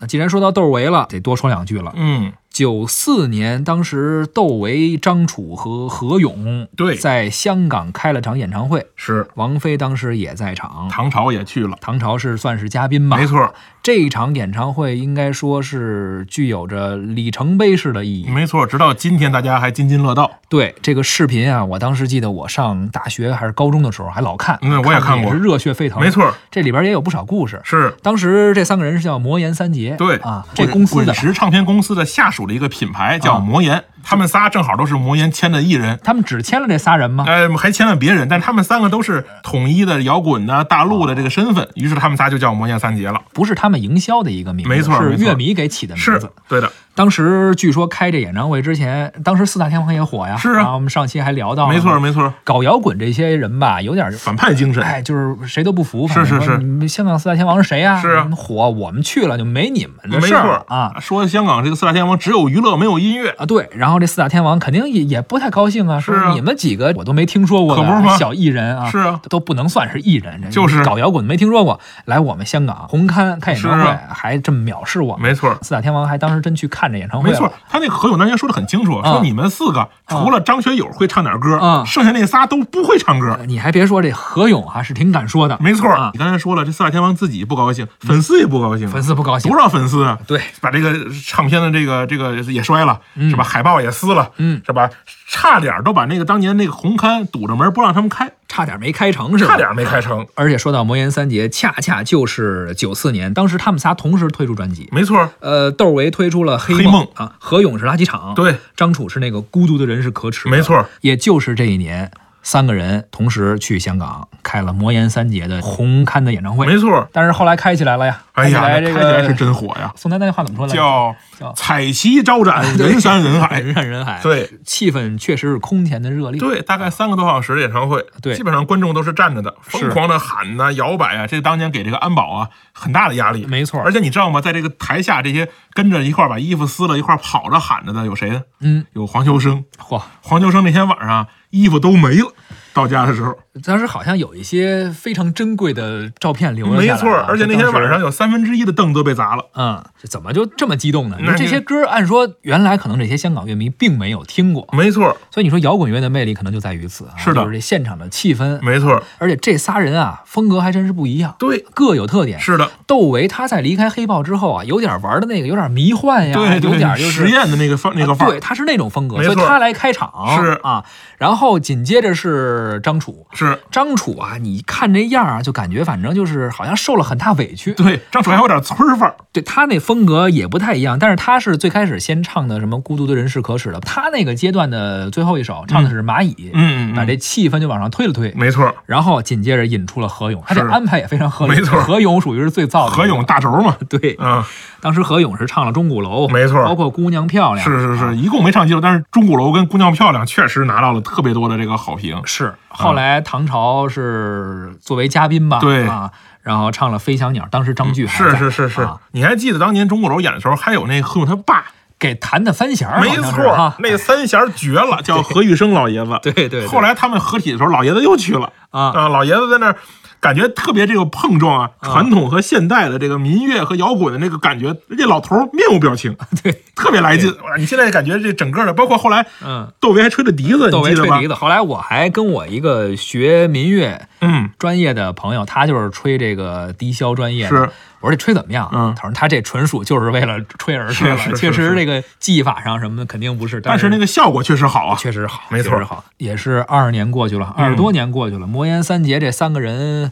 那既然说到窦唯了，得多说两句了。嗯，九四年，当时窦唯、张楚和何勇对在香港开了场演唱会，是王菲当时也在场，唐朝也去了，唐朝是算是嘉宾吧？没。错，这一场演唱会应该说是具有着里程碑式的意义。没错，直到今天大家还津津乐道。对这个视频啊，我当时记得我上大学还是高中的时候还老看，嗯我也看过热血沸腾。没，错，这里边也有不少故事。是当时这三个人是叫魔岩三杰，对啊，这公司的滚石唱片公司的下属一个品牌叫魔岩，他们仨正好都是魔岩签的艺人。他们只签了这仨人吗？呃，还签了别人，但他们三个都是统一的摇滚的大陆的这个身份，于是他们仨就叫魔岩三杰了。不是他们营销的一个名字，没错是乐迷给起的名是字。对的，当时据说开这演唱会之前，当时四大天王也火呀。是啊我们上期还聊到了，没错没错，搞摇滚这些人吧，有点反派精神。哎，就是谁都不服。是是是你们香港四大天王是谁呀？是啊火，我们去了就没你们的没事儿错啊。说香港这个四大天王只有娱乐没有音乐，啊，对，然后这四大天王肯定也也不太高兴啊，是你们几个我都没听说过可不是小艺人啊，是啊。都不能算是艺人，就是。搞摇滚没听说过，来我们香港红磡开演唱会，啊。还这么藐视我。们。没错。四大天王还当时真去看这演唱会了，没错，他那个何勇当年说的很清楚，啊。说你们四个除了张学友会唱点歌啊，剩下那仨都不会唱歌。呃你还别说，这何勇啊是挺敢说的，没错啊，你刚才说了，这四大天王自己不高兴，粉丝也不高兴，粉丝不高兴。多，少粉丝啊？对，把这个唱片的这个这个也摔了，是吧？海报也撕了，嗯，是吧？差点都把那个当年那个红磡堵着门不让他们开，差点没开成是吧？差点没开成。而且说到魔岩三杰，恰恰就是九四年，当时他们仨同时推出专辑。没错，呃，窦唯推出了《黑黑梦。啊，何勇是垃圾场，对，张楚是那个孤独的人是可耻，没错，也就是这一年，三个人同时去香港开了魔岩三杰的红勘的演唱会。没错。但是后来开起来了呀，哎呀，开起来是真火呀，宋丹丹那话怎么说来着？叫叫彩旗招展，人山人海。人山人海，，对气氛确实是空前的热烈。对，大概三个多小时的演唱会，对基本上观众都是站着的，疯狂的喊呐、摇摆啊，这当年给这个安保啊很大的压力。没错而且你知道吗？在这个台下，这些跟着一块儿把衣服撕了，一块儿跑着喊着的有谁呢？嗯，有黄秋生。嚯，黄秋生那天晚上衣服都没了，到家的时候，当时好像有一些非常珍贵的照片留了下来啊没错。而且那天晚上。有三分之一的凳都被砸了。嗯，这怎么就这么激动呢？那这些歌按说原来可能这些香港乐迷并没有听过，没错，所以你说摇滚乐的魅力可能就在于此啊，是的就是这现场的气氛，没错，而且这仨人啊风格还真是不一样，对，各有特点。是的，窦唯他在离开黑豹之后啊，有点玩的那个有点迷幻呀，有点就是实验的那个风那个范儿对，他是那种风格，所以他来开场是啊，然后紧接着是张楚。是张楚啊，你看这样啊，就感觉反正就是好像受了很大委屈。对，张楚还有点村儿范儿。对他那风格也不太一样，但是他是最开始先唱的什么“孤独的人是可耻的”，他那个阶段的最后一首唱的是蚂蚁，嗯把这气氛就往上推了推，没错，然后紧接着引出了何勇，他这安排也非常合理。没错何勇属于是最燥的。何勇大轴嘛，对，嗯，当时何勇是唱了《钟鼓楼》，没错包括《姑娘漂亮》，是是啊是，一共没唱几首，但是钟鼓楼跟姑娘漂亮确实拿到了特别多的这个好评。是。后来唐朝是作为嘉宾吧，对啊，然后唱了《飞翔鸟》，当时张炬还在是是是是啊，你还记得当年钟鼓楼演的时候，还有那何勇他爸？给弹的三弦儿，没错啊，，那三弦绝了，叫何玉生老爷子。对对对后来他们合体的时候，老爷子又去了啊啊，老爷子在那儿。感觉特别这个碰撞啊，传统和现代的这个民乐和摇滚的那个感觉，这老头儿面无表情，对，特别来劲。哇你现在感觉这整个的，包括后来嗯，窦唯还吹着笛子，窦唯吹笛？子。后来我还跟我一个学民乐嗯，专业的朋友，他就是吹这个笛箫专业的。是我说这吹怎么样？嗯他说他这纯属就是为了吹而吹了，确实这个技法上什么的肯定不是，是但是那个效果确实好啊。确实好，没错确实好。也是二十年过去了，二十多年过去了，魔岩三杰这三个人。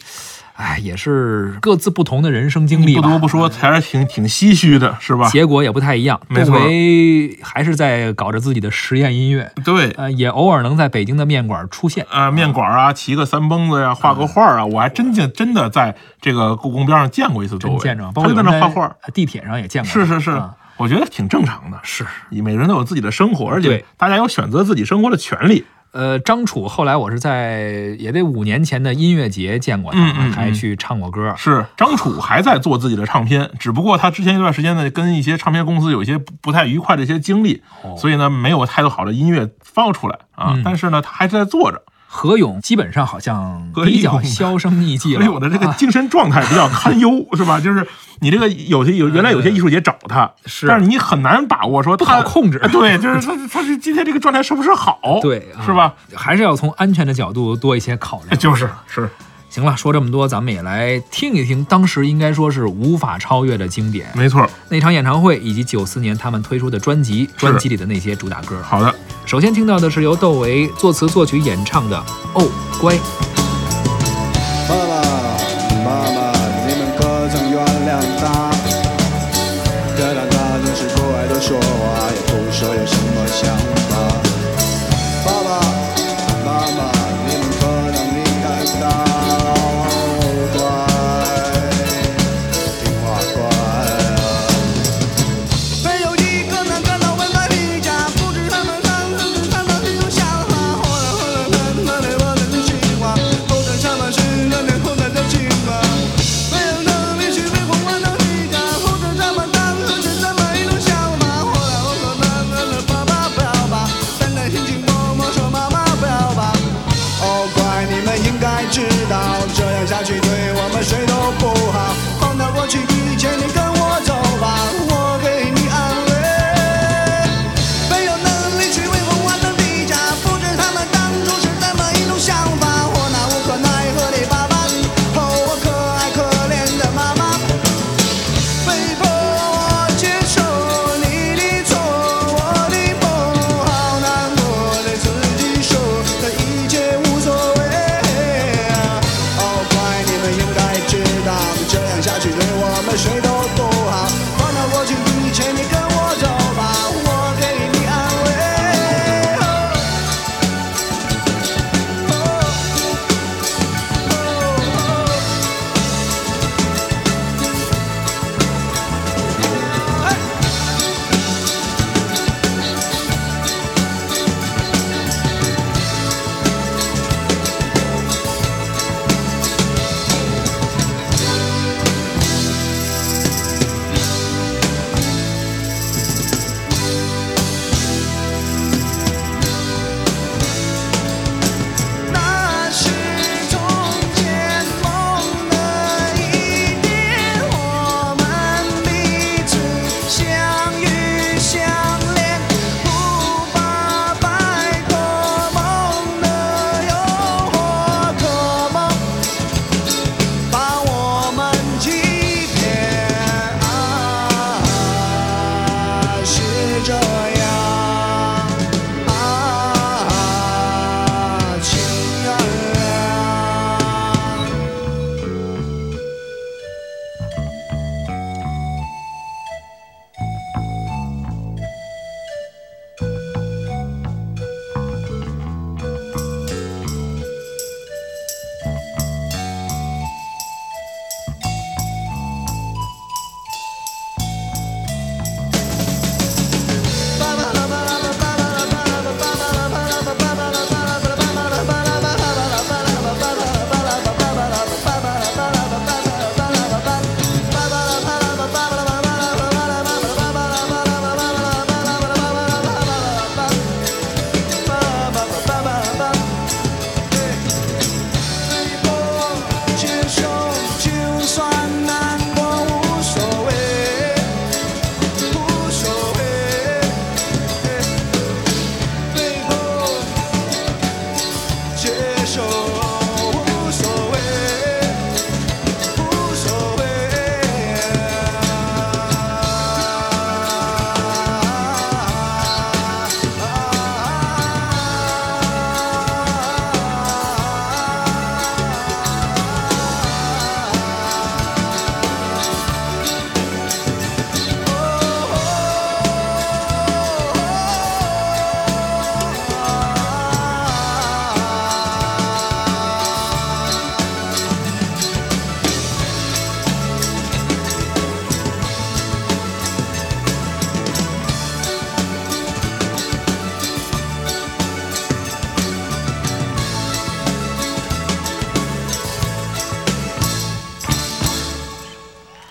哎，也是各自不同的人生经历吧，不得不说，还是挺挺唏嘘的，是吧？结果也不太一样。窦没错唯还是在搞着自己的实验音乐，对，呃，也偶尔能在北京的面馆出现。啊，面馆啊，骑个三蹦子呀，画个画啊，我还真见真的在这个故宫边上见过一次窦唯，见着，包括有人那画画，地铁上也见过。是是是啊，我觉得挺正常的。是。每个人都有自己的生活，而且大家有选择自己生活的权利。呃，张楚后来我是在也得五年前的音乐节见过他，嗯嗯嗯还去唱过歌。是张楚还在做自己的唱片，只不过他之前一段时间呢，跟一些唱片公司有一些不不太愉快的一些经历，哦所以呢，没有太多好的音乐放出来啊。嗯但是呢，他还是在做着。何勇基本上好像比较销声匿迹了。何勇的这个啊精神状态比较堪忧，是吧？就是你这个有些有原来有些艺术节找他，是但是你很难把握说不他好控制哎对，就是他他是今天这个状态是不是好？对，啊是吧？？还是要从安全的角度多一些考虑。就是是，行了，说这么多，咱们也来听一听当时应该说是无法超越的经典没错。那场演唱会，以及九四年他们推出的专辑，专辑里的那些主打歌。好的，首先听到的是由窦唯作词作曲演唱的《哦乖》。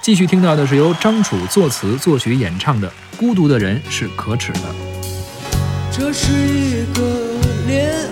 继续听到的是由张楚作词作曲演唱的《孤独的人是可耻的》。这是一个恋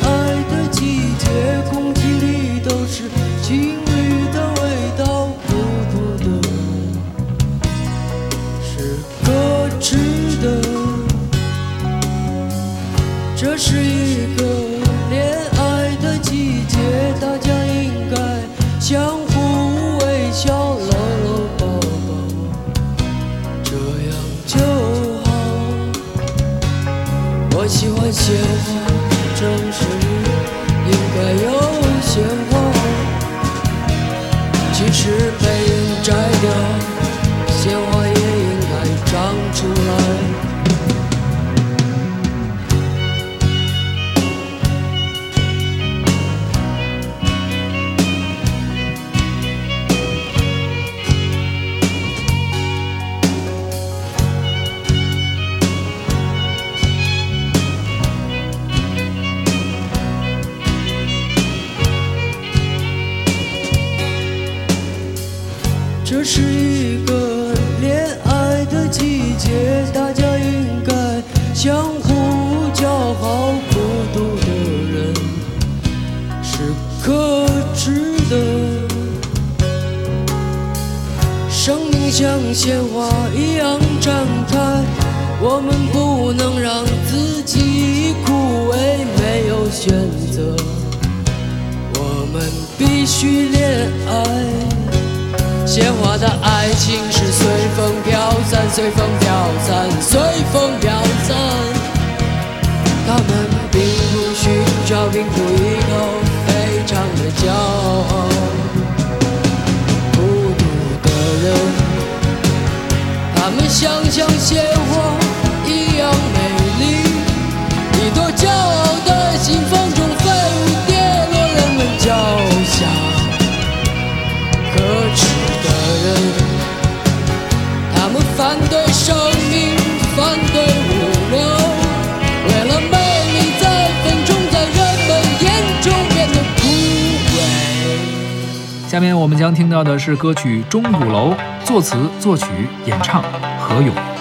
我们必须恋爱。鲜花的爱情是随风飘散，随风飘散，随风飘散。他们并不寻找，并不依靠，非常的骄傲。孤独的人，他们像像鲜花下面我们将听到的是歌曲《钟鼓楼》，作词、作曲、演唱何勇。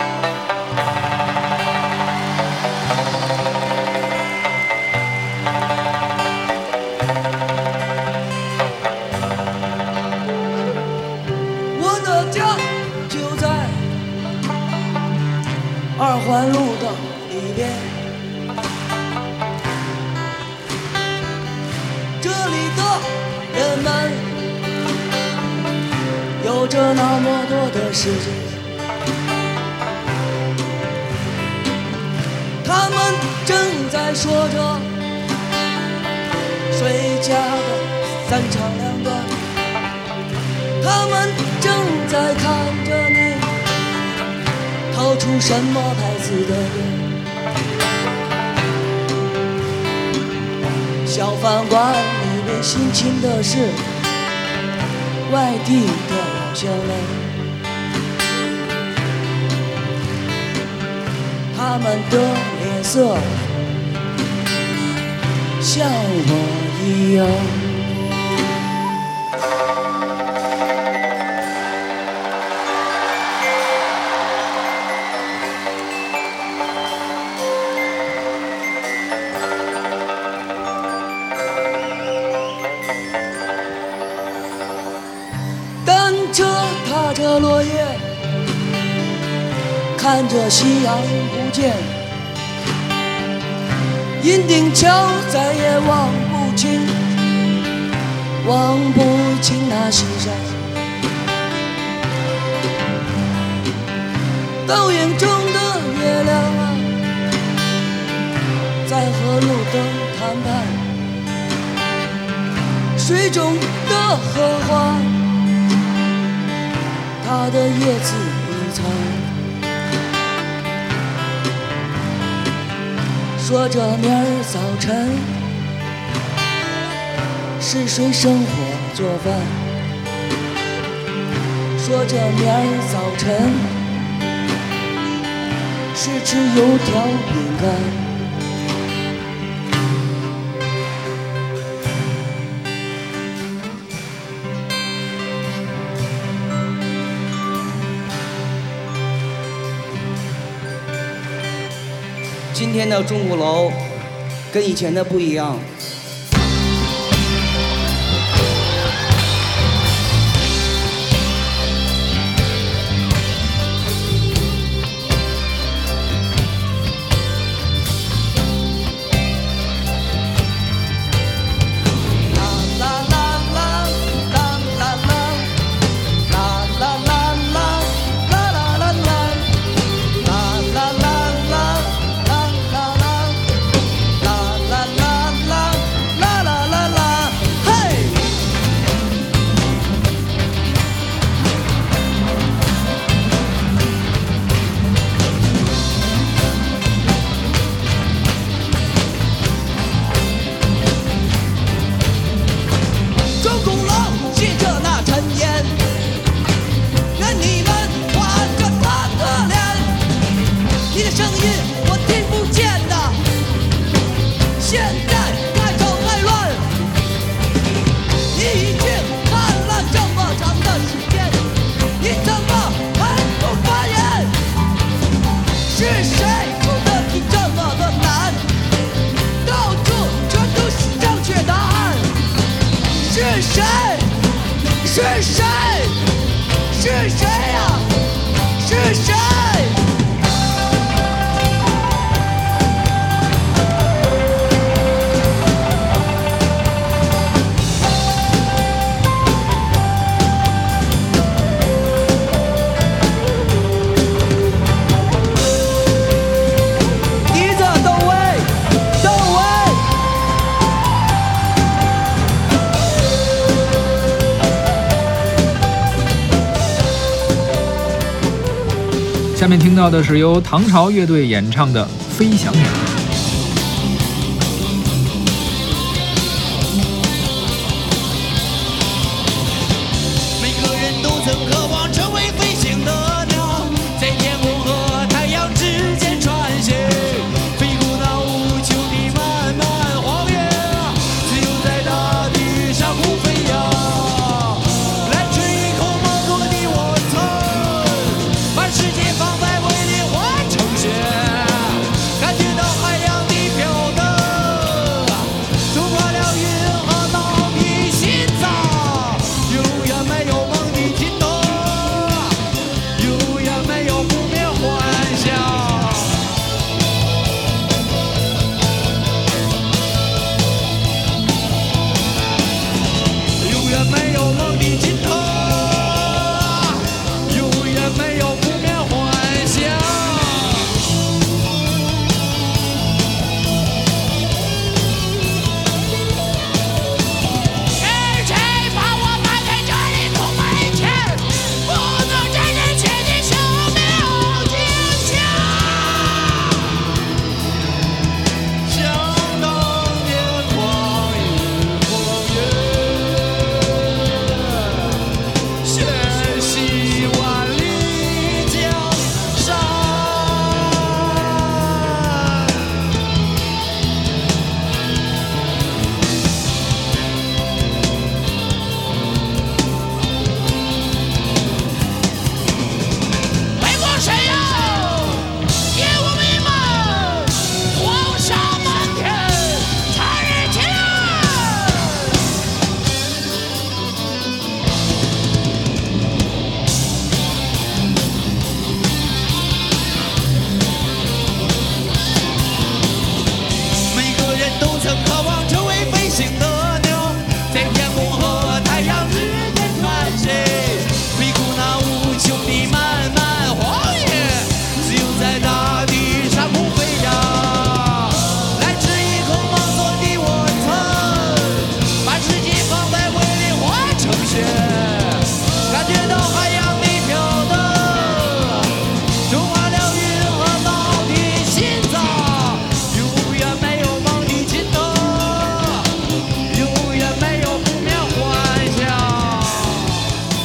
着那么多的时间，他们正在说着谁家的三长两短。他们正在看着你掏出什么牌子的烟。小饭馆里面辛勤的是外地的笑了，他们的脸色像我一样。夕阳不见，银锭桥再也望不清，望不清那西山。倒影中的月亮啊，在和路灯谈判，水中的荷花。它的叶子说着明儿早晨是谁生火做饭，说着明儿早晨是吃油条饼干。今天的钟鼓楼跟以前的不一样，下面听到的是由唐朝乐队演唱的飞翔。鸟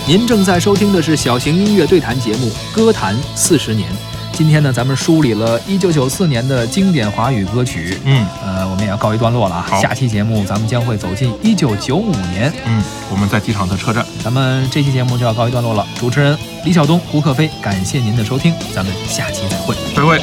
您正在收听的是小型音乐对谈节目歌坛四十年。今天呢咱们梳理了一九九四年的经典华语歌曲。嗯。呃我们也要告一段落了啊下期节目咱们将会走进一九九五年。嗯我们在机场的车站。咱们这期节目就要告一段落了主持人李晓东胡克飞感谢您的收听咱们下期再会。再会。